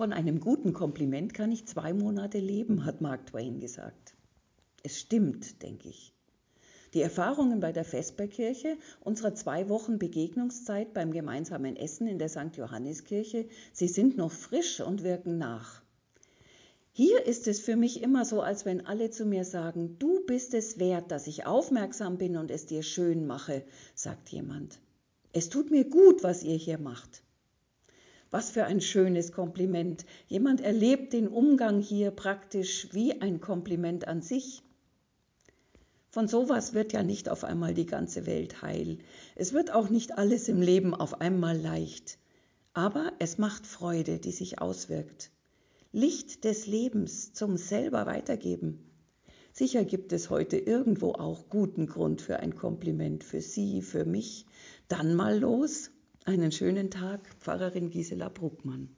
Von einem guten Kompliment kann ich zwei Monate leben, hat Mark Twain gesagt. Es stimmt, denke ich. Die Erfahrungen bei der Vesperkirche, unserer zwei Wochen Begegnungszeit beim gemeinsamen Essen in der St. Johanniskirche, sie sind noch frisch und wirken nach. Hier ist es für mich immer so, als wenn alle zu mir sagen, du bist es wert, dass ich aufmerksam bin und es dir schön mache, sagt jemand. Es tut mir gut, was ihr hier macht. Was für ein schönes Kompliment. Jemand erlebt den Umgang hier praktisch wie ein Kompliment an sich. Von sowas wird ja nicht auf einmal die ganze Welt heil. Es wird auch nicht alles im Leben auf einmal leicht. Aber es macht Freude, die sich auswirkt. Licht des Lebens zum selber weitergeben. Sicher gibt es heute irgendwo auch guten Grund für ein Kompliment für Sie, für mich. Dann mal los. Einen schönen Tag, Pfarrerin Gisela Bruckmann.